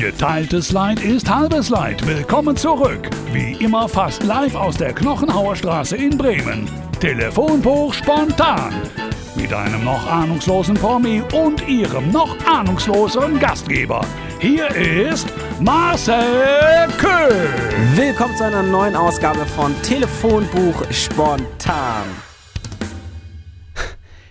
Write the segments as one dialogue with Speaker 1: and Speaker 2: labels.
Speaker 1: Geteiltes Leid ist halbes Leid. Willkommen zurück. Wie immer fast live aus der Knochenhauer Straße in Bremen. Telefonbuch spontan. Mit einem noch ahnungslosen Promi und ihrem noch ahnungsloseren Gastgeber. Hier ist Marcel Köhl.
Speaker 2: Willkommen zu einer neuen Ausgabe von Telefonbuch spontan.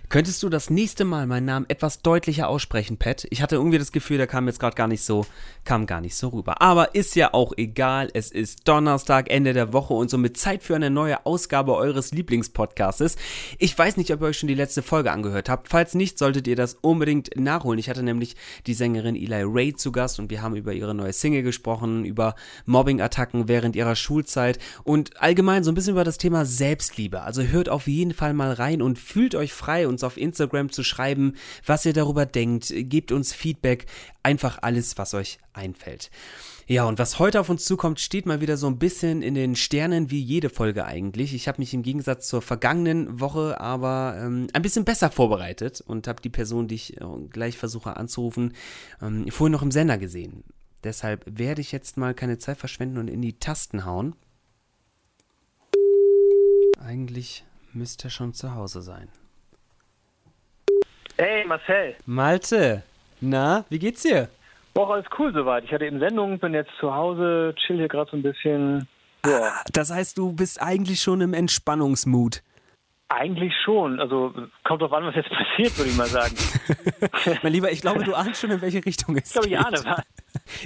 Speaker 2: Könntest du das nächste Mal meinen Namen etwas deutlicher aussprechen, Pat? Ich hatte irgendwie das Gefühl, der kam jetzt gerade gar nicht so, kam gar nicht so rüber. Aber ist ja auch egal. Es ist Donnerstag, Ende der Woche und somit Zeit für eine neue Ausgabe eures Lieblingspodcastes. Ich weiß nicht, ob ihr euch schon die letzte Folge angehört habt. Falls nicht, solltet ihr das unbedingt nachholen. Ich hatte nämlich die Sängerin Eli Ray zu Gast und wir haben über ihre neue Single gesprochen, über Mobbing-Attacken während ihrer Schulzeit und allgemein so ein bisschen über das Thema Selbstliebe. Also hört auf jeden Fall mal rein und fühlt euch frei und uns auf Instagram zu schreiben, was ihr darüber denkt. Gebt uns Feedback, einfach alles, was euch einfällt. Ja, und was heute auf uns zukommt, steht mal wieder so ein bisschen in den Sternen wie jede Folge eigentlich. Ich habe mich im Gegensatz zur vergangenen Woche aber ähm, ein bisschen besser vorbereitet und habe die Person, die ich äh, gleich versuche anzurufen, ähm, vorhin noch im Sender gesehen. Deshalb werde ich jetzt mal keine Zeit verschwenden und in die Tasten hauen. Eigentlich müsste er schon zu Hause sein.
Speaker 3: Hey Marcel.
Speaker 2: Malte, na, wie geht's dir?
Speaker 3: Boah, alles cool soweit. Ich hatte eben Sendung, bin jetzt zu Hause, chill hier gerade so ein bisschen.
Speaker 2: Ja. Ah, das heißt, du bist eigentlich schon im Entspannungsmut.
Speaker 3: Eigentlich schon. Also kommt drauf an, was jetzt passiert, würde ich mal sagen.
Speaker 2: mein Lieber, ich glaube, du ahnst schon, in welche Richtung es
Speaker 3: ich glaube,
Speaker 2: geht. Ich ahne.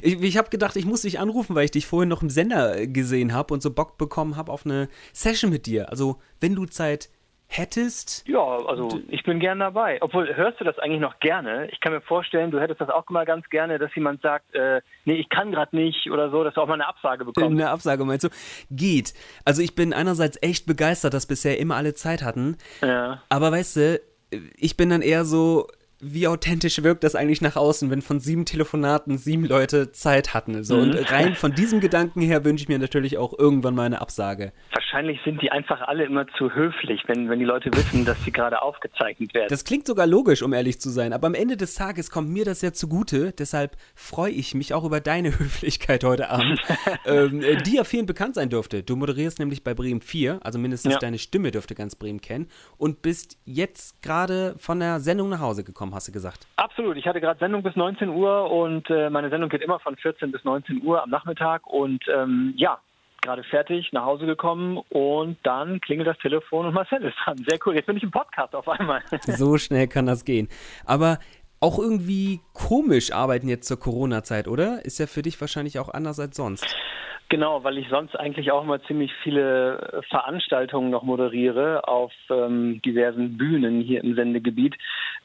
Speaker 2: Ich, ich habe gedacht, ich muss dich anrufen, weil ich dich vorhin noch im Sender gesehen habe und so Bock bekommen habe auf eine Session mit dir. Also, wenn du Zeit hättest?
Speaker 3: Ja, also ich bin gern dabei. Obwohl, hörst du das eigentlich noch gerne? Ich kann mir vorstellen, du hättest das auch mal ganz gerne, dass jemand sagt, äh, nee, ich kann gerade nicht oder so, dass du auch mal eine Absage bekommst.
Speaker 2: Eine Absage meinst du? Geht. Also ich bin einerseits echt begeistert, dass bisher immer alle Zeit hatten. Ja. Aber weißt du, ich bin dann eher so, wie authentisch wirkt das eigentlich nach außen, wenn von sieben Telefonaten sieben Leute Zeit hatten. So. Mhm. Und rein von diesem Gedanken her wünsche ich mir natürlich auch irgendwann mal eine Absage.
Speaker 3: Wahrscheinlich sind die einfach alle immer zu höflich, wenn, wenn die Leute wissen, dass sie gerade aufgezeichnet werden.
Speaker 2: Das klingt sogar logisch, um ehrlich zu sein. Aber am Ende des Tages kommt mir das ja zugute. Deshalb freue ich mich auch über deine Höflichkeit heute Abend, ähm, äh, die ja vielen bekannt sein dürfte. Du moderierst nämlich bei Bremen 4, also mindestens ja. deine Stimme dürfte ganz Bremen kennen und bist jetzt gerade von der Sendung nach Hause gekommen hast du gesagt.
Speaker 3: Absolut. Ich hatte gerade Sendung bis 19 Uhr und äh, meine Sendung geht immer von 14 bis 19 Uhr am Nachmittag. Und ähm, ja, gerade fertig, nach Hause gekommen und dann klingelt das Telefon und Marcel ist dran. Sehr cool. Jetzt bin ich im Podcast auf einmal.
Speaker 2: so schnell kann das gehen. Aber auch irgendwie komisch arbeiten jetzt zur Corona-Zeit, oder? Ist ja für dich wahrscheinlich auch anders als sonst.
Speaker 3: Genau, weil ich sonst eigentlich auch immer ziemlich viele Veranstaltungen noch moderiere auf ähm, diversen Bühnen hier im Sendegebiet.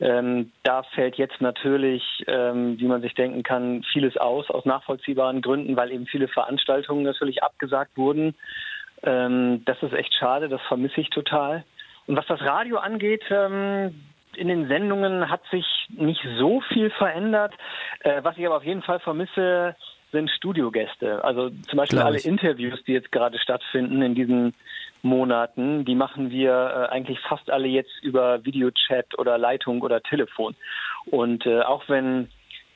Speaker 3: Ähm, da fällt jetzt natürlich, ähm, wie man sich denken kann, vieles aus, aus nachvollziehbaren Gründen, weil eben viele Veranstaltungen natürlich abgesagt wurden. Ähm, das ist echt schade, das vermisse ich total. Und was das Radio angeht, ähm, in den Sendungen hat sich nicht so viel verändert. Äh, was ich aber auf jeden Fall vermisse, sind Studiogäste. Also zum Beispiel alle Interviews, die jetzt gerade stattfinden in diesen Monaten, die machen wir äh, eigentlich fast alle jetzt über Videochat oder Leitung oder Telefon. Und äh, auch wenn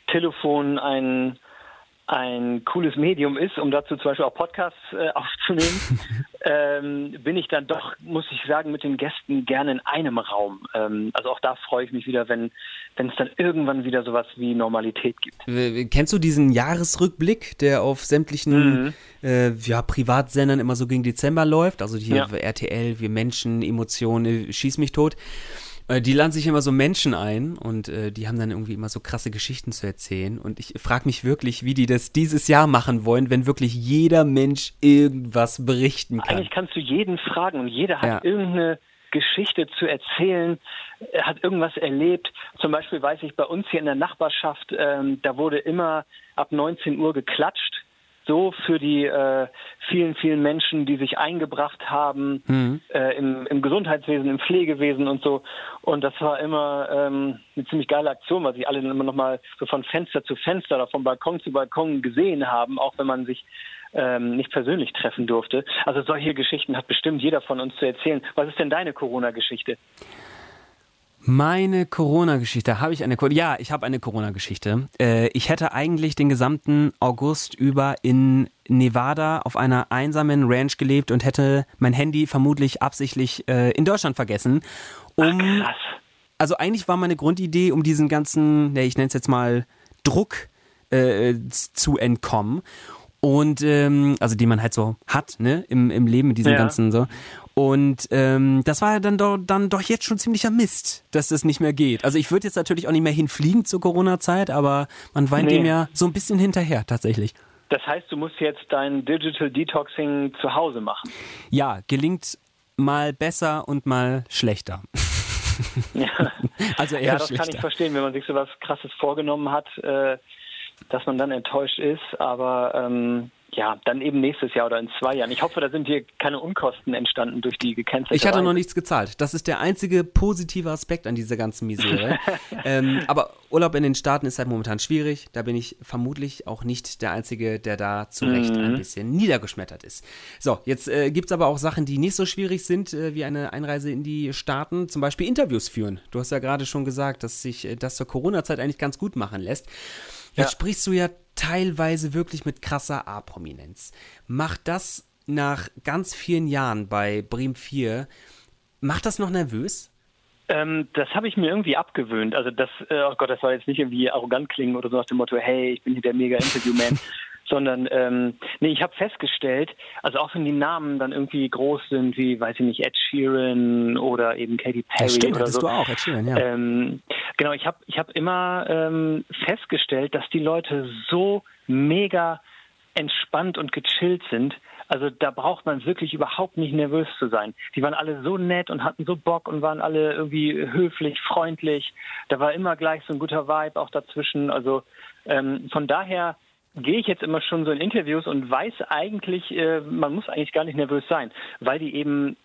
Speaker 3: Telefon ein ein cooles Medium ist, um dazu zum Beispiel auch Podcasts äh, aufzunehmen, ähm, bin ich dann doch, muss ich sagen, mit den Gästen gerne in einem Raum. Ähm, also auch da freue ich mich wieder, wenn wenn es dann irgendwann wieder sowas wie Normalität gibt.
Speaker 2: Kennst du diesen Jahresrückblick, der auf sämtlichen mhm. äh, ja, Privatsendern immer so gegen Dezember läuft? Also hier ja. RTL, wir Menschen, Emotionen, schieß mich tot. Äh, die laden sich immer so Menschen ein und äh, die haben dann irgendwie immer so krasse Geschichten zu erzählen. Und ich frage mich wirklich, wie die das dieses Jahr machen wollen, wenn wirklich jeder Mensch irgendwas berichten kann.
Speaker 3: Eigentlich kannst du jeden fragen und jeder hat ja. irgendeine Geschichte zu erzählen, er hat irgendwas erlebt. Zum Beispiel weiß ich bei uns hier in der Nachbarschaft, ähm, da wurde immer ab 19 Uhr geklatscht so für die äh, vielen, vielen Menschen, die sich eingebracht haben mhm. äh, im, im, Gesundheitswesen, im Pflegewesen und so. Und das war immer ähm, eine ziemlich geile Aktion, weil sich alle dann immer nochmal so von Fenster zu Fenster oder von Balkon zu Balkon gesehen haben, auch wenn man sich ähm, nicht persönlich treffen durfte. Also solche Geschichten hat bestimmt jeder von uns zu erzählen. Was ist denn deine Corona-Geschichte?
Speaker 2: Meine Corona-Geschichte, habe ich eine? Ja, ich habe eine Corona-Geschichte. Äh, ich hätte eigentlich den gesamten August über in Nevada auf einer einsamen Ranch gelebt und hätte mein Handy vermutlich absichtlich äh, in Deutschland vergessen. Um, Ach, also eigentlich war meine Grundidee, um diesen ganzen, ich nenne es jetzt mal Druck äh, zu entkommen. Und ähm, also die man halt so hat, ne, im, im Leben, mit diesem ja. ganzen so. Und ähm, das war ja dann doch, dann doch jetzt schon ziemlicher Mist, dass das nicht mehr geht. Also ich würde jetzt natürlich auch nicht mehr hinfliegen zur Corona-Zeit, aber man weint nee. dem ja so ein bisschen hinterher tatsächlich.
Speaker 3: Das heißt, du musst jetzt dein Digital Detoxing zu Hause machen.
Speaker 2: Ja, gelingt mal besser und mal schlechter.
Speaker 3: Ja, also eher ja das schlechter. kann ich verstehen, wenn man sich so was Krasses vorgenommen hat, äh, dass man dann enttäuscht ist. Aber ähm, ja, dann eben nächstes Jahr oder in zwei Jahren. Ich hoffe, da sind hier keine Unkosten entstanden durch die gecancelte
Speaker 2: Ich hatte Reise. noch nichts gezahlt. Das ist der einzige positive Aspekt an dieser ganzen Misere. ähm, aber Urlaub in den Staaten ist halt momentan schwierig. Da bin ich vermutlich auch nicht der Einzige, der da zu Recht mhm. ein bisschen niedergeschmettert ist. So, jetzt äh, gibt es aber auch Sachen, die nicht so schwierig sind, äh, wie eine Einreise in die Staaten. Zum Beispiel Interviews führen. Du hast ja gerade schon gesagt, dass sich äh, das zur Corona-Zeit eigentlich ganz gut machen lässt. Jetzt ja. sprichst du ja teilweise wirklich mit krasser A-Prominenz. Macht das nach ganz vielen Jahren bei Bremen 4, macht das noch nervös?
Speaker 3: Ähm, das habe ich mir irgendwie abgewöhnt. Also das, äh, oh Gott, das soll jetzt nicht irgendwie arrogant klingen oder so nach dem Motto, hey, ich bin hier der mega Interviewman. sondern ähm, nee, ich habe festgestellt, also auch wenn die Namen dann irgendwie groß sind, wie weiß ich nicht, Ed Sheeran oder eben Katy Perry
Speaker 2: ja, stimmt,
Speaker 3: oder so.
Speaker 2: du auch, Ed Sheeran, ja.
Speaker 3: Ähm, genau, ich habe ich hab immer ähm, festgestellt, dass die Leute so mega entspannt und gechillt sind. Also da braucht man wirklich überhaupt nicht nervös zu sein. Die waren alle so nett und hatten so Bock und waren alle irgendwie höflich, freundlich. Da war immer gleich so ein guter Vibe auch dazwischen. Also ähm, von daher gehe ich jetzt immer schon so in Interviews und weiß eigentlich, äh, man muss eigentlich gar nicht nervös sein, weil die eben,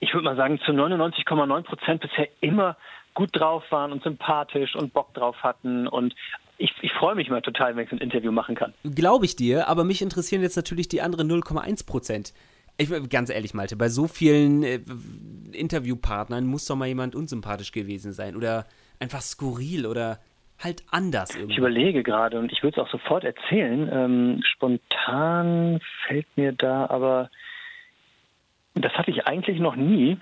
Speaker 3: ich würde mal sagen, zu 99,9 Prozent bisher immer gut drauf waren und sympathisch und Bock drauf hatten und ich, ich freue mich mal total, wenn ich so ein Interview machen kann.
Speaker 2: Glaube ich dir, aber mich interessieren jetzt natürlich die anderen 0,1 Prozent. Ich ganz ehrlich, Malte, bei so vielen äh, Interviewpartnern muss doch mal jemand unsympathisch gewesen sein oder einfach skurril oder halt anders
Speaker 3: irgendwie. Ich überlege gerade und ich würde es auch sofort erzählen. Ähm, spontan fällt mir da aber, das hatte ich eigentlich noch nie.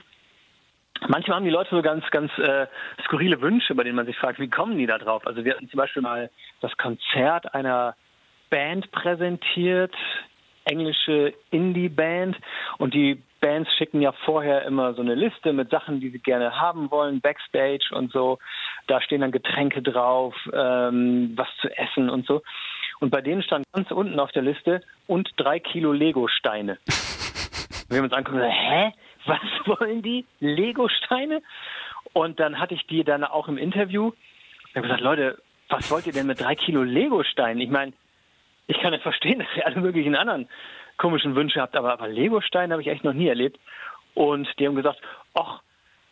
Speaker 3: Manchmal haben die Leute so ganz, ganz äh, skurrile Wünsche, bei denen man sich fragt, wie kommen die da drauf? Also wir hatten zum Beispiel mal das Konzert einer Band präsentiert, englische Indie-Band und die Bands schicken ja vorher immer so eine Liste mit Sachen, die sie gerne haben wollen, Backstage und so. Da stehen dann Getränke drauf, ähm, was zu essen und so. Und bei denen stand ganz unten auf der Liste und drei Kilo Lego-Steine. Wir haben uns angeguckt, hä? Was wollen die? Lego-Steine? Und dann hatte ich die dann auch im Interview. Ich habe gesagt, Leute, was wollt ihr denn mit drei Kilo Lego-Steinen? Ich meine, ich kann ja verstehen, dass ihr alle möglichen anderen komischen Wünsche habt, aber, aber Lego-Steine habe ich echt noch nie erlebt. Und die haben gesagt, ach,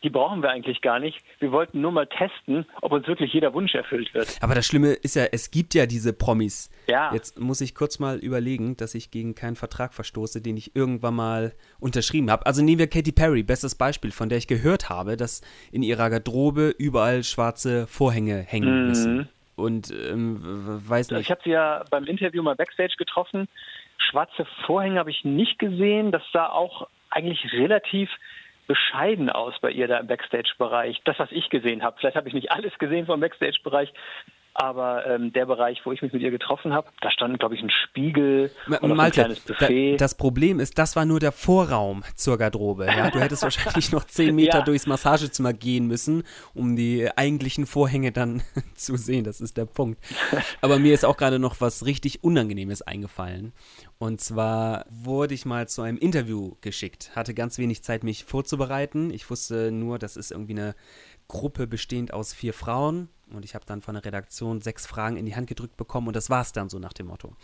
Speaker 3: die brauchen wir eigentlich gar nicht. Wir wollten nur mal testen, ob uns wirklich jeder Wunsch erfüllt wird.
Speaker 2: Aber das Schlimme ist ja, es gibt ja diese Promis. Ja. Jetzt muss ich kurz mal überlegen, dass ich gegen keinen Vertrag verstoße, den ich irgendwann mal unterschrieben habe. Also nehmen wir Katy Perry, bestes Beispiel, von der ich gehört habe, dass in ihrer Garderobe überall schwarze Vorhänge hängen mhm. müssen. Und ähm, weiß nicht.
Speaker 3: Ich habe sie ja beim Interview mal backstage getroffen. Schwarze Vorhänge habe ich nicht gesehen. Das sah auch eigentlich relativ bescheiden aus bei ihr da im Backstage-Bereich. Das, was ich gesehen habe. Vielleicht habe ich nicht alles gesehen vom Backstage-Bereich, aber ähm, der Bereich, wo ich mich mit ihr getroffen habe, da stand, glaube ich, ein Spiegel
Speaker 2: Ma und Malte, ein kleines Buffet. Da, das Problem ist, das war nur der Vorraum zur Garderobe. Ja? Du hättest wahrscheinlich noch zehn Meter ja. durchs Massagezimmer gehen müssen, um die eigentlichen Vorhänge dann zu sehen. Das ist der Punkt. Aber mir ist auch gerade noch was richtig Unangenehmes eingefallen. Und zwar wurde ich mal zu einem Interview geschickt, hatte ganz wenig Zeit, mich vorzubereiten. Ich wusste nur, das ist irgendwie eine Gruppe bestehend aus vier Frauen und ich habe dann von der Redaktion sechs Fragen in die Hand gedrückt bekommen und das war es dann so nach dem Motto.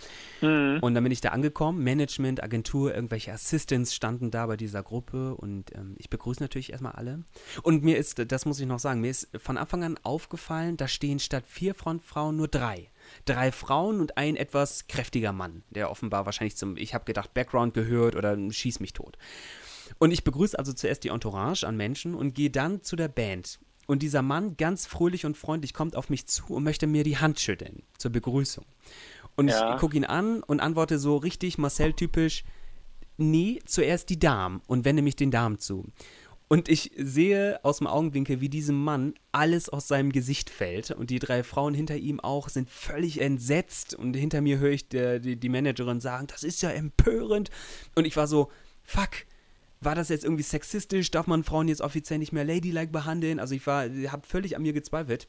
Speaker 2: Mhm. Und dann bin ich da angekommen, Management, Agentur, irgendwelche Assistants standen da bei dieser Gruppe und ähm, ich begrüße natürlich erstmal alle. Und mir ist, das muss ich noch sagen, mir ist von Anfang an aufgefallen, da stehen statt vier Frontfrauen nur drei. Drei Frauen und ein etwas kräftiger Mann, der offenbar wahrscheinlich zum, ich habe gedacht, Background gehört oder schieß mich tot. Und ich begrüße also zuerst die Entourage an Menschen und gehe dann zu der Band und dieser Mann, ganz fröhlich und freundlich, kommt auf mich zu und möchte mir die Hand schütteln zur Begrüßung. Und ja. ich gucke ihn an und antworte so richtig Marcel-typisch, nee, zuerst die Damen und wende mich den Damen zu. Und ich sehe aus dem Augenwinkel, wie diesem Mann alles aus seinem Gesicht fällt. Und die drei Frauen hinter ihm auch sind völlig entsetzt. Und hinter mir höre ich der, die, die Managerin sagen, das ist ja empörend. Und ich war so, fuck, war das jetzt irgendwie sexistisch? Darf man Frauen jetzt offiziell nicht mehr ladylike behandeln? Also ich war, habe völlig an mir gezweifelt.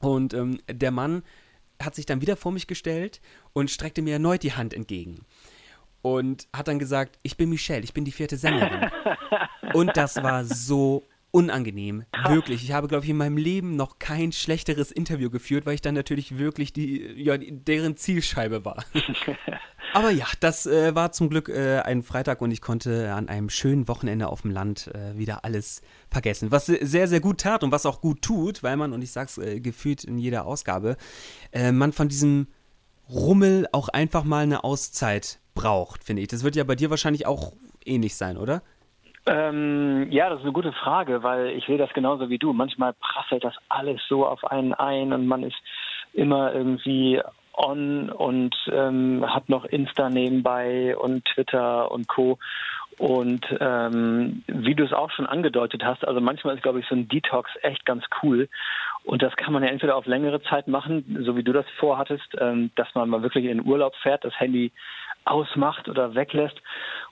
Speaker 2: Und ähm, der Mann hat sich dann wieder vor mich gestellt und streckte mir erneut die Hand entgegen und hat dann gesagt, ich bin Michelle, ich bin die vierte Sängerin. und das war so unangenehm, wirklich. Ich habe, glaube ich, in meinem Leben noch kein schlechteres Interview geführt, weil ich dann natürlich wirklich die, ja, deren Zielscheibe war. Aber ja, das äh, war zum Glück äh, ein Freitag und ich konnte an einem schönen Wochenende auf dem Land äh, wieder alles vergessen. Was sehr, sehr gut tat und was auch gut tut, weil man, und ich sag's äh, gefühlt in jeder Ausgabe, äh, man von diesem Rummel auch einfach mal eine Auszeit braucht, finde ich. Das wird ja bei dir wahrscheinlich auch ähnlich sein, oder?
Speaker 3: Ähm, ja, das ist eine gute Frage, weil ich sehe das genauso wie du. Manchmal prasselt das alles so auf einen ein und man ist immer irgendwie on und ähm, hat noch Insta nebenbei und Twitter und Co. Und ähm, wie du es auch schon angedeutet hast, also manchmal ist, glaube ich, so ein Detox echt ganz cool. Und das kann man ja entweder auf längere Zeit machen, so wie du das vorhattest, ähm, dass man mal wirklich in den Urlaub fährt, das Handy ausmacht oder weglässt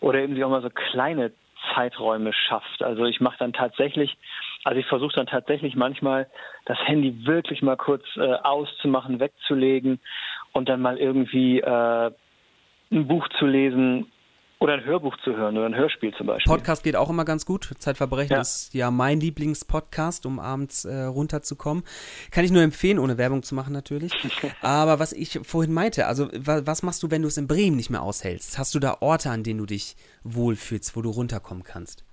Speaker 3: oder eben sich auch mal so kleine Zeiträume schafft. Also ich mache dann tatsächlich, also ich versuche dann tatsächlich manchmal das Handy wirklich mal kurz äh, auszumachen, wegzulegen und dann mal irgendwie äh, ein Buch zu lesen oder ein Hörbuch zu hören oder ein Hörspiel zum Beispiel.
Speaker 2: Podcast geht auch immer ganz gut. Zeitverbrechen ja. ist ja mein Lieblingspodcast, um abends äh, runterzukommen. Kann ich nur empfehlen, ohne Werbung zu machen natürlich. Aber was ich vorhin meinte, also was machst du, wenn du es in Bremen nicht mehr aushältst? Hast du da Orte, an denen du dich wohlfühlst, wo du runterkommen kannst?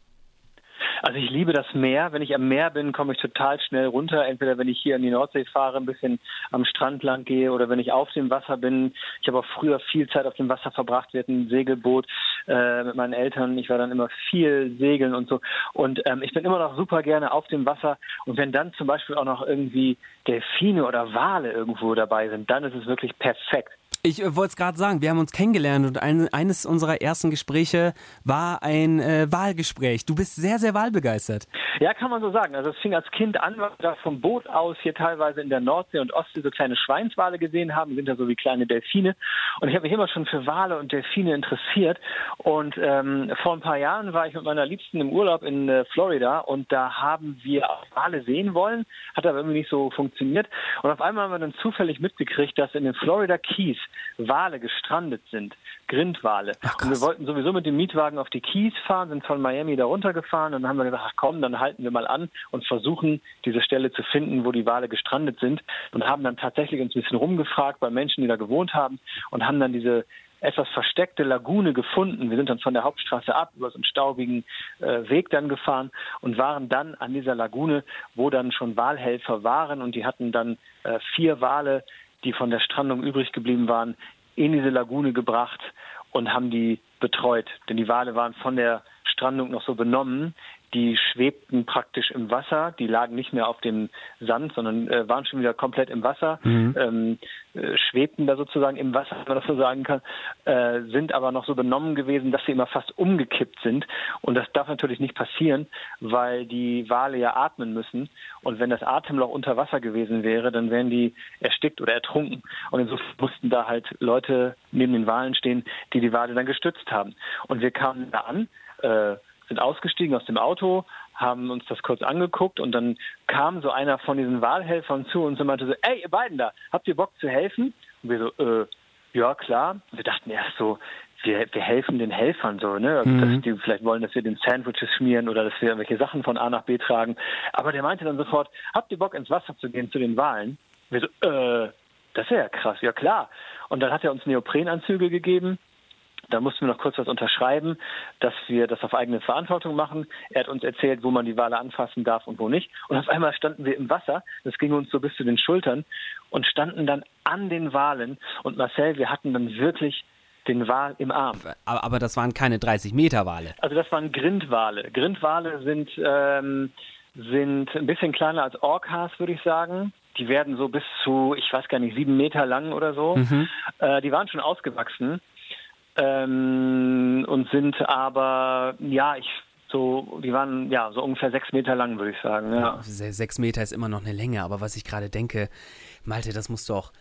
Speaker 3: Also ich liebe das Meer. Wenn ich am Meer bin, komme ich total schnell runter. Entweder wenn ich hier in die Nordsee fahre, ein bisschen am Strand lang gehe oder wenn ich auf dem Wasser bin. Ich habe auch früher viel Zeit auf dem Wasser verbracht. Wir hatten ein Segelboot äh, mit meinen Eltern. Ich war dann immer viel segeln und so. Und ähm, ich bin immer noch super gerne auf dem Wasser. Und wenn dann zum Beispiel auch noch irgendwie Delfine oder Wale irgendwo dabei sind, dann ist es wirklich perfekt.
Speaker 2: Ich äh, wollte es gerade sagen, wir haben uns kennengelernt und ein, eines unserer ersten Gespräche war ein äh, Wahlgespräch. Du bist sehr, sehr wahlbegeistert.
Speaker 3: Ja, kann man so sagen. Also es fing als Kind an, weil wir da vom Boot aus hier teilweise in der Nordsee und Ostsee so kleine Schweinswale gesehen haben, die sind ja so wie kleine Delfine. Und ich habe mich immer schon für Wale und Delfine interessiert. Und ähm, vor ein paar Jahren war ich mit meiner Liebsten im Urlaub in äh, Florida und da haben wir auch Wale sehen wollen, hat aber irgendwie nicht so funktioniert. Und auf einmal haben wir dann zufällig mitgekriegt, dass in den Florida Keys Wale gestrandet sind, Grindwale. Ach, und wir wollten sowieso mit dem Mietwagen auf die Keys fahren, sind von Miami da runtergefahren und dann haben wir gesagt, ach komm, dann halten wir mal an und versuchen, diese Stelle zu finden, wo die Wale gestrandet sind und haben dann tatsächlich uns ein bisschen rumgefragt bei Menschen, die da gewohnt haben und haben dann diese etwas versteckte Lagune gefunden. Wir sind dann von der Hauptstraße ab über so einen staubigen äh, Weg dann gefahren und waren dann an dieser Lagune, wo dann schon Walhelfer waren und die hatten dann äh, vier Wale die von der Strandung übrig geblieben waren, in diese Lagune gebracht und haben die betreut. Denn die Wale waren von der Strandung noch so benommen, die schwebten praktisch im Wasser, die lagen nicht mehr auf dem Sand, sondern äh, waren schon wieder komplett im Wasser, mhm. ähm, äh, schwebten da sozusagen im Wasser, wenn man das so sagen kann, äh, sind aber noch so benommen gewesen, dass sie immer fast umgekippt sind. Und das darf natürlich nicht passieren, weil die Wale ja atmen müssen. Und wenn das Atemloch unter Wasser gewesen wäre, dann wären die erstickt oder ertrunken. Und insofern mussten da halt Leute neben den Walen stehen, die die Wale dann gestützt haben. Und wir kamen da an, äh, sind ausgestiegen aus dem Auto, haben uns das kurz angeguckt und dann kam so einer von diesen Wahlhelfern zu uns und meinte so, ey, ihr beiden da, habt ihr Bock zu helfen? Und wir so, äh, ja, klar. Und wir dachten erst so, wir, wir helfen den Helfern so, ne? Also, mhm. Dass die vielleicht wollen, dass wir den Sandwiches schmieren oder dass wir irgendwelche Sachen von A nach B tragen. Aber der meinte dann sofort, habt ihr Bock ins Wasser zu gehen zu den Wahlen? Wir so, äh, das wäre ja krass, ja klar. Und dann hat er uns Neoprenanzüge gegeben da mussten wir noch kurz was unterschreiben, dass wir das auf eigene Verantwortung machen. Er hat uns erzählt, wo man die Wale anfassen darf und wo nicht. Und auf einmal standen wir im Wasser, das ging uns so bis zu den Schultern und standen dann an den Walen. Und Marcel, wir hatten dann wirklich den Wal im Arm.
Speaker 2: Aber, aber das waren keine 30 Meter Wale.
Speaker 3: Also das waren Grindwale. Grindwale sind ähm, sind ein bisschen kleiner als Orcas, würde ich sagen. Die werden so bis zu, ich weiß gar nicht, sieben Meter lang oder so. Mhm. Äh, die waren schon ausgewachsen ähm, und sind aber, ja, ich so, die waren ja so ungefähr sechs Meter lang, würde ich sagen. Ja.
Speaker 2: Sechs Meter ist immer noch eine Länge, aber was ich gerade denke, Malte, das muss doch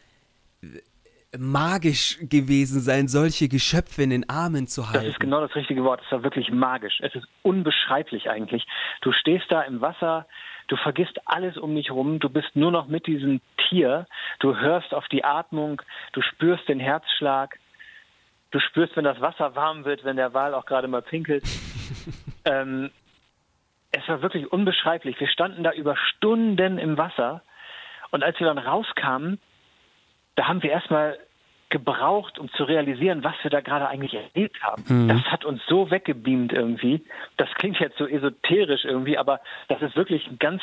Speaker 2: magisch gewesen sein, solche Geschöpfe in den Armen zu halten.
Speaker 3: Das ist genau das richtige Wort. Es war wirklich magisch. Es ist unbeschreiblich eigentlich. Du stehst da im Wasser, du vergisst alles um dich herum, du bist nur noch mit diesem Tier, du hörst auf die Atmung, du spürst den Herzschlag, du spürst, wenn das Wasser warm wird, wenn der Wal auch gerade mal pinkelt. ähm, es war wirklich unbeschreiblich. Wir standen da über Stunden im Wasser und als wir dann rauskamen, da haben wir erstmal gebraucht, um zu realisieren, was wir da gerade eigentlich erlebt haben. Mhm. Das hat uns so weggebeamt irgendwie. Das klingt jetzt so esoterisch irgendwie, aber das ist wirklich ein ganz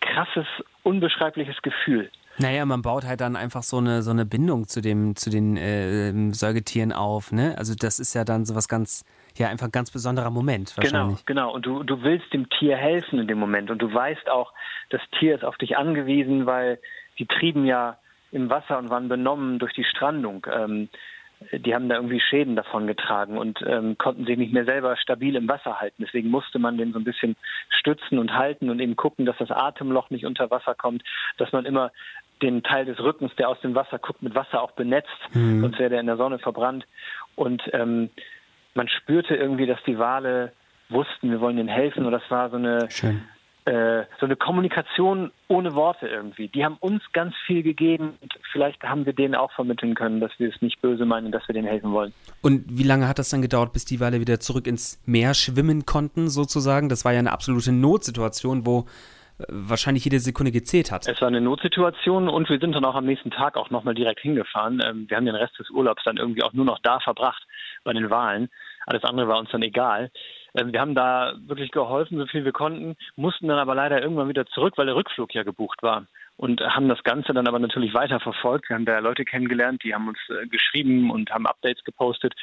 Speaker 3: krasses, unbeschreibliches Gefühl.
Speaker 2: Naja, man baut halt dann einfach so eine, so eine Bindung zu, dem, zu den äh, Säugetieren auf. Ne? Also das ist ja dann so was ganz, ja, einfach ein ganz besonderer Moment
Speaker 3: wahrscheinlich. Genau, genau. Und du, du willst dem Tier helfen in dem Moment. Und du weißt auch, das Tier ist auf dich angewiesen, weil die trieben ja im Wasser und waren benommen durch die Strandung. Ähm, die haben da irgendwie Schäden davon getragen und ähm, konnten sich nicht mehr selber stabil im Wasser halten. Deswegen musste man den so ein bisschen stützen und halten und eben gucken, dass das Atemloch nicht unter Wasser kommt, dass man immer den Teil des Rückens, der aus dem Wasser guckt, mit Wasser auch benetzt, mhm. sonst wäre der in der Sonne verbrannt. Und ähm, man spürte irgendwie, dass die Wale wussten, wir wollen ihnen helfen und das war so eine äh, so eine Kommunikation ohne Worte irgendwie. Die haben uns ganz viel gegeben und vielleicht haben wir denen auch vermitteln können, dass wir es nicht böse meinen, dass wir denen helfen wollen.
Speaker 2: Und wie lange hat das dann gedauert, bis die Wale wieder zurück ins Meer schwimmen konnten, sozusagen? Das war ja eine absolute Notsituation, wo wahrscheinlich jede Sekunde gezählt hat.
Speaker 3: Es war eine Notsituation und wir sind dann auch am nächsten Tag auch nochmal direkt hingefahren. Ähm, wir haben den Rest des Urlaubs dann irgendwie auch nur noch da verbracht bei den Wahlen. Alles andere war uns dann egal. Ähm, wir haben da wirklich geholfen, so viel wir konnten, mussten dann aber leider irgendwann wieder zurück, weil der Rückflug ja gebucht war. Und haben das Ganze dann aber natürlich weiter verfolgt. Wir haben da Leute kennengelernt, die haben uns äh, geschrieben und haben Updates gepostet.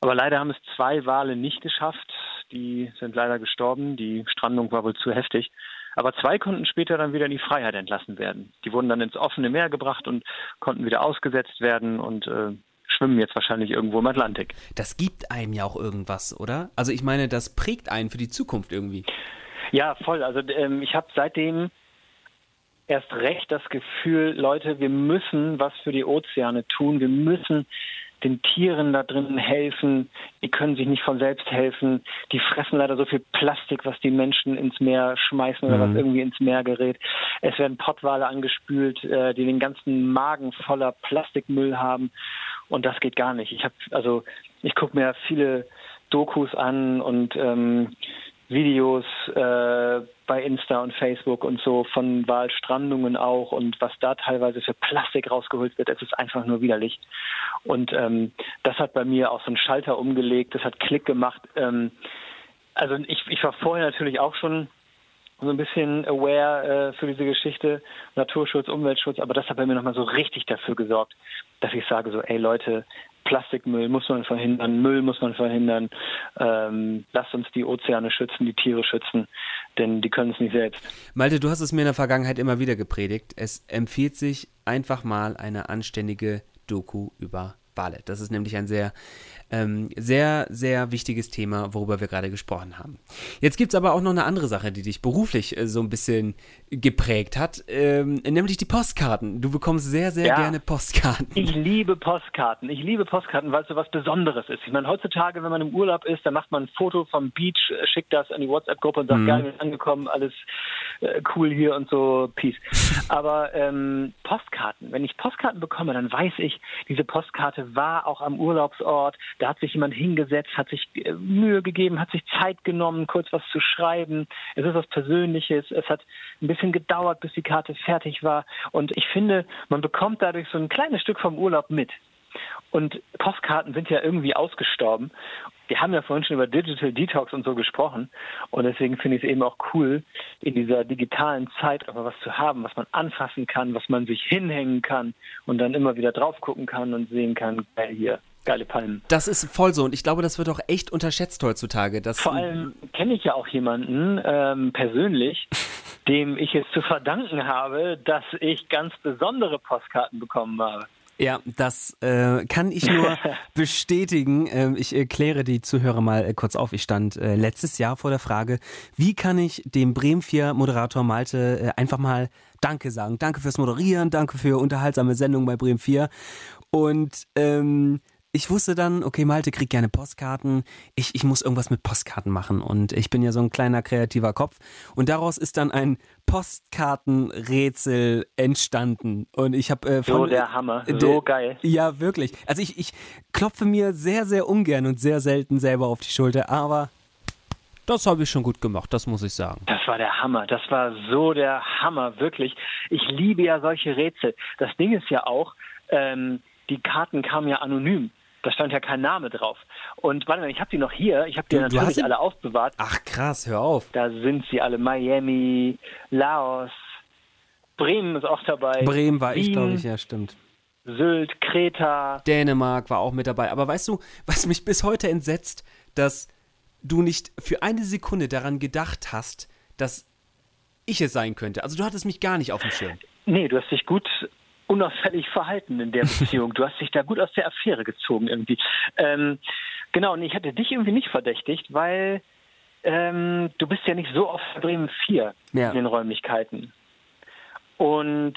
Speaker 3: Aber leider haben es zwei Wale nicht geschafft. Die sind leider gestorben. Die Strandung war wohl zu heftig. Aber zwei konnten später dann wieder in die Freiheit entlassen werden. Die wurden dann ins offene Meer gebracht und konnten wieder ausgesetzt werden. Und äh, schwimmen jetzt wahrscheinlich irgendwo im Atlantik.
Speaker 2: Das gibt einem ja auch irgendwas, oder? Also ich meine, das prägt einen für die Zukunft irgendwie.
Speaker 3: Ja, voll. Also ähm, ich habe seitdem erst recht das Gefühl, Leute, wir müssen was für die Ozeane tun. Wir müssen den Tieren da drinnen helfen. Die können sich nicht von selbst helfen. Die fressen leider so viel Plastik, was die Menschen ins Meer schmeißen oder mhm. was irgendwie ins Meer gerät. Es werden Pottwale angespült, äh, die den ganzen Magen voller Plastikmüll haben. Und das geht gar nicht. Ich habe, also ich gucke mir viele Dokus an und ähm, Videos äh, bei Insta und Facebook und so von Wahlstrandungen auch und was da teilweise für Plastik rausgeholt wird, es ist einfach nur widerlich. Und ähm, das hat bei mir auch so einen Schalter umgelegt, das hat Klick gemacht. Ähm, also ich, ich war vorher natürlich auch schon so ein bisschen aware äh, für diese Geschichte, Naturschutz, Umweltschutz, aber das hat bei mir nochmal so richtig dafür gesorgt, dass ich sage so, ey Leute, Plastikmüll muss man verhindern, Müll muss man verhindern, ähm, lasst uns die Ozeane schützen, die Tiere schützen, denn die können es nicht selbst.
Speaker 2: Malte, du hast es mir in der Vergangenheit immer wieder gepredigt, es empfiehlt sich einfach mal eine anständige Doku über Wale. Das ist nämlich ein sehr ähm, sehr, sehr wichtiges Thema, worüber wir gerade gesprochen haben. Jetzt gibt es aber auch noch eine andere Sache, die dich beruflich äh, so ein bisschen geprägt hat, ähm, nämlich die Postkarten. Du bekommst sehr, sehr ja, gerne Postkarten.
Speaker 3: Ich liebe Postkarten. Ich liebe Postkarten, weil es so was Besonderes ist. Ich meine, heutzutage, wenn man im Urlaub ist, dann macht man ein Foto vom Beach, äh, schickt das an die WhatsApp-Gruppe und sagt, mhm. geil, wir sind angekommen, alles äh, cool hier und so, peace. Aber ähm, Postkarten, wenn ich Postkarten bekomme, dann weiß ich, diese Postkarte war auch am Urlaubsort, da hat sich jemand hingesetzt, hat sich äh, Mühe gegeben, hat sich Zeit genommen, kurz was zu schreiben. Es ist was Persönliches. Es hat ein bisschen gedauert, bis die Karte fertig war. Und ich finde, man bekommt dadurch so ein kleines Stück vom Urlaub mit. Und Postkarten sind ja irgendwie ausgestorben. Wir haben ja vorhin schon über Digital Detox und so gesprochen. Und deswegen finde ich es eben auch cool, in dieser digitalen Zeit aber was zu haben, was man anfassen kann, was man sich hinhängen kann und dann immer wieder drauf gucken kann und sehen kann, geil hier, geile Palmen.
Speaker 2: Das ist voll so und ich glaube, das wird auch echt unterschätzt heutzutage. Dass
Speaker 3: Vor allem kenne ich ja auch jemanden ähm, persönlich, dem ich es zu verdanken habe, dass ich ganz besondere Postkarten bekommen habe.
Speaker 2: Ja, das äh, kann ich nur bestätigen. Ähm, ich erkläre die Zuhörer mal äh, kurz auf. Ich stand äh, letztes Jahr vor der Frage, wie kann ich dem Bremen 4 Moderator Malte äh, einfach mal Danke sagen. Danke fürs Moderieren, danke für unterhaltsame Sendung bei Bremen 4. Und ähm, ich wusste dann, okay, Malte kriegt gerne Postkarten. Ich, ich muss irgendwas mit Postkarten machen. Und ich bin ja so ein kleiner kreativer Kopf. Und daraus ist dann ein Postkartenrätsel entstanden. Und ich habe äh,
Speaker 3: So der Hammer, so geil.
Speaker 2: Ja, wirklich. Also ich, ich klopfe mir sehr, sehr ungern und sehr selten selber auf die Schulter, aber das habe ich schon gut gemacht, das muss ich sagen.
Speaker 3: Das war der Hammer. Das war so der Hammer, wirklich. Ich liebe ja solche Rätsel. Das Ding ist ja auch, ähm, die Karten kamen ja anonym. Da stand ja kein Name drauf. Und warte mal, ich habe die noch hier. Ich habe die
Speaker 2: Du- du
Speaker 3: natürlich
Speaker 2: sie?
Speaker 3: alle aufbewahrt.
Speaker 2: Ach krass, hör auf.
Speaker 3: Da sind sie alle. Miami, Laos, Bremen ist auch dabei.
Speaker 2: Bremen war ich,
Speaker 3: Wien,
Speaker 2: glaube ich, ja, stimmt.
Speaker 3: Sylt, Kreta.
Speaker 2: Dänemark war auch mit dabei. Aber weißt du, was mich bis heute entsetzt, dass du nicht für eine Sekunde daran gedacht hast, dass ich es sein könnte. Also du hattest mich gar nicht auf dem Schirm.
Speaker 3: Nee, du hast dich gut unauffällig verhalten in der Beziehung. Du hast dich da gut aus der Affäre gezogen irgendwie. Ähm, genau, und ich hatte dich irgendwie nicht verdächtigt, weil ähm, du bist ja nicht so oft bei Bremen 4
Speaker 2: Ja.
Speaker 3: in den Räumlichkeiten. Und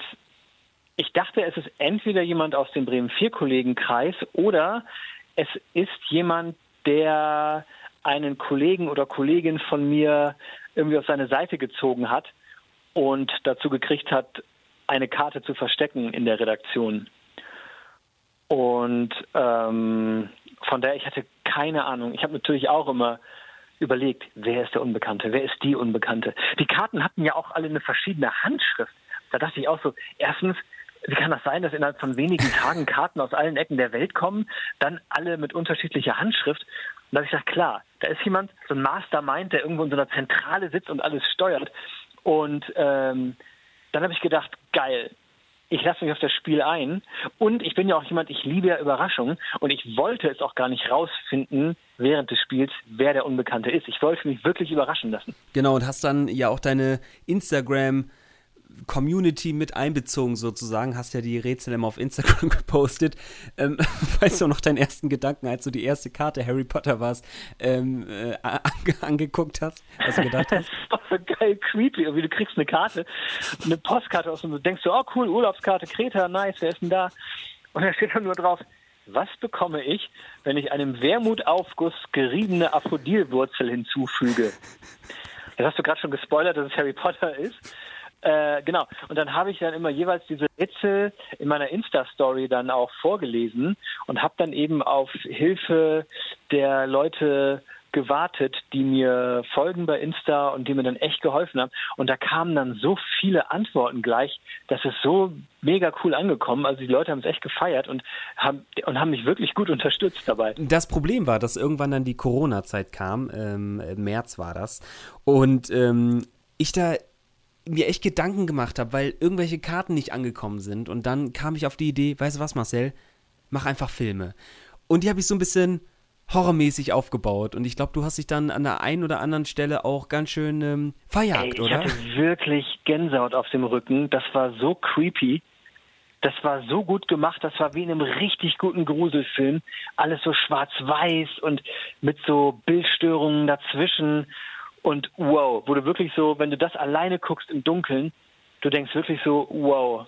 Speaker 3: ich dachte, es ist entweder jemand aus dem Bremen 4 Kollegenkreis oder es ist jemand, der einen Kollegen oder Kollegin von mir irgendwie auf seine Seite gezogen hat und dazu gekriegt hat, eine Karte zu verstecken in der Redaktion. Und ähm, von daher, ich hatte keine Ahnung. Ich habe natürlich auch immer überlegt, wer ist der Unbekannte, wer ist die Unbekannte. Die Karten hatten ja auch alle eine verschiedene Handschrift. Da dachte ich auch so, erstens, wie kann das sein, dass innerhalb von wenigen Tagen Karten aus allen Ecken der Welt kommen, dann alle mit unterschiedlicher Handschrift? Und da habe ich gedacht, klar, da ist jemand, so ein Mastermind, der irgendwo in so einer Zentrale sitzt und alles steuert. Und ähm, dann habe ich gedacht, geil, ich lasse mich auf das Spiel ein. Und ich bin ja auch jemand, ich liebe ja Überraschungen. Und ich wollte es auch gar nicht rausfinden während des Spiels, wer der Unbekannte ist. Ich wollte mich wirklich überraschen lassen.
Speaker 2: Genau, und hast dann ja auch deine Instagram Community mit einbezogen sozusagen, hast ja die Rätsel immer auf Instagram gepostet. Ähm, weißt du noch deinen ersten Gedanken, als du die erste Karte Harry Potter warst, ähm, äh, ange angeguckt hast, was du gedacht
Speaker 3: Das
Speaker 2: hast?
Speaker 3: ist doch so geil creepy. Irgendwie du kriegst eine Karte, eine Postkarte aus und denkst so, oh cool, Urlaubskarte, Kreta, nice, wer ist denn da? Und da steht dann nur drauf, was bekomme ich, wenn ich einem Wermutaufguss geriebene Aphrodilwurzel hinzufüge? Das hast du gerade schon gespoilert, dass es Harry Potter ist. Äh, genau. Und dann habe ich dann immer jeweils diese Rätsel in meiner Insta-Story dann auch vorgelesen und habe dann eben auf Hilfe der Leute gewartet, die mir folgen bei Insta und die mir dann echt geholfen haben. Und da kamen dann so viele Antworten gleich, das ist so mega cool angekommen. Also die Leute haben es echt gefeiert und haben, und haben mich wirklich gut unterstützt dabei.
Speaker 2: Das Problem war, dass irgendwann dann die Corona-Zeit kam, ähm, März war das, und ähm, ich da mir echt Gedanken gemacht habe, weil irgendwelche Karten nicht angekommen sind. Und dann kam ich auf die Idee, weißt du was, Marcel, mach einfach Filme. Und die habe ich so ein bisschen horrormäßig aufgebaut. Und ich glaube, du hast dich dann an der einen oder anderen Stelle auch ganz schön ähm, verjagt,
Speaker 3: Ey, ich
Speaker 2: oder?
Speaker 3: hatte wirklich Gänsehaut auf dem Rücken. Das war so creepy. Das war so gut gemacht. Das war wie in einem richtig guten Gruselfilm. Alles so schwarz-weiß und mit so Bildstörungen dazwischen. Und wow, wo du wirklich so, wenn du das alleine guckst im Dunkeln, du denkst wirklich so, wow,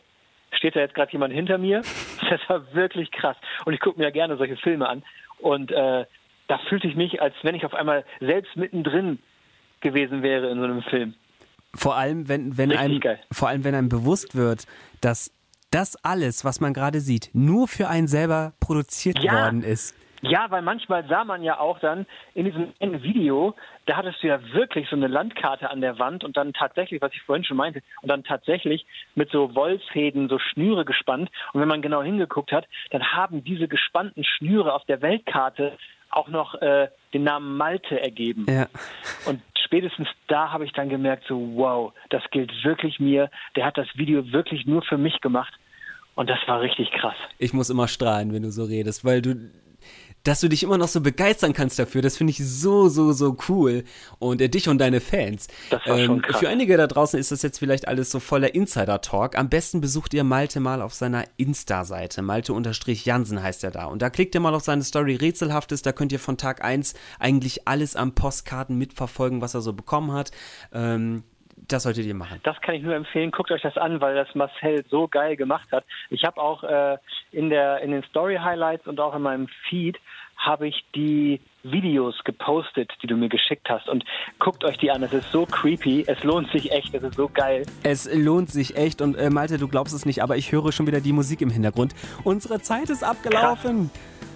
Speaker 3: steht da jetzt gerade jemand hinter mir? Das war wirklich krass. Und ich gucke mir ja gerne solche Filme an. Und äh, da fühlte ich mich, als wenn ich auf einmal selbst mittendrin gewesen wäre in so einem Film.
Speaker 2: Vor allem, wenn, wenn
Speaker 3: Richtig
Speaker 2: einem,
Speaker 3: geil.
Speaker 2: vor allem, wenn einem bewusst wird, dass das alles, was man gerade sieht, nur für einen selber produziert
Speaker 3: Ja.
Speaker 2: worden ist.
Speaker 3: Ja, weil manchmal sah man ja auch dann in diesem Video, da hattest du ja wirklich so eine Landkarte an der Wand und dann tatsächlich, was ich vorhin schon meinte, und dann tatsächlich mit so Wollfäden so Schnüre gespannt. Und wenn man genau hingeguckt hat, dann haben diese gespannten Schnüre auf der Weltkarte auch noch äh, den Namen Malte ergeben.
Speaker 2: Ja.
Speaker 3: Und spätestens da habe ich dann gemerkt, so wow, das gilt wirklich mir. Der hat das Video wirklich nur für mich gemacht. Und das war richtig krass.
Speaker 2: Ich muss immer strahlen, wenn du so redest, weil du dass du dich immer noch so begeistern kannst dafür. Das finde ich so, so, so cool. Und äh, dich und deine Fans.
Speaker 3: Das war ähm, schon krass.
Speaker 2: Für einige da draußen ist das jetzt vielleicht alles so voller Insider-Talk. Am besten besucht ihr Malte mal auf seiner Insta-Seite. Malte-Jansen heißt er da. Und da klickt ihr mal auf seine Story Rätselhaftes. Da könnt ihr von Tag 1 eigentlich alles am Postkarten mitverfolgen, was er so bekommen hat. Ähm, das solltet ihr machen.
Speaker 3: Das kann ich nur empfehlen. Guckt euch das an, weil das Marcel so geil gemacht hat. Ich habe auch äh, in, der, in den Story Highlights und auch in meinem Feed habe ich die Videos gepostet, die du mir geschickt hast. Und guckt euch die an. Es ist so creepy. Es lohnt sich echt. Es ist so geil.
Speaker 2: Es lohnt sich echt. Und äh, Malte, du glaubst es nicht, aber ich höre schon wieder die Musik im Hintergrund. Unsere Zeit ist abgelaufen. Krass.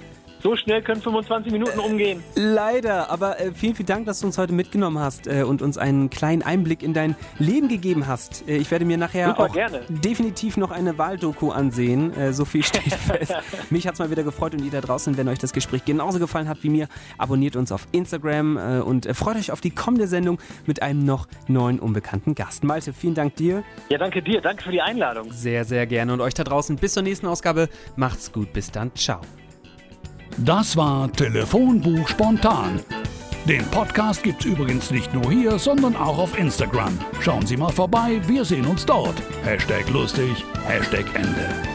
Speaker 3: So schnell können 25 Minuten umgehen.
Speaker 2: Leider, aber äh, vielen, vielen Dank, dass du uns heute mitgenommen hast äh, und uns einen kleinen Einblick in dein Leben gegeben hast. Äh, ich werde mir nachher Super, auch gerne. definitiv noch eine Wahldoku ansehen. Äh, so viel steht fest. Mich hat es mal wieder gefreut und ihr da draußen, wenn euch das Gespräch genauso gefallen hat wie mir, abonniert uns auf Instagram äh, und äh, freut euch auf die kommende Sendung mit einem noch neuen unbekannten Gast. Malte, vielen Dank dir.
Speaker 3: Ja, danke dir. Danke für die Einladung.
Speaker 2: Sehr, sehr gerne. Und euch da draußen bis zur nächsten Ausgabe. Macht's gut. Bis dann. Ciao.
Speaker 1: Das war Telefonbuch spontan. Den Podcast gibt's übrigens nicht nur hier, sondern auch auf Instagram. Schauen Sie mal vorbei, wir sehen uns dort. Hashtag lustig, Hashtag Ende.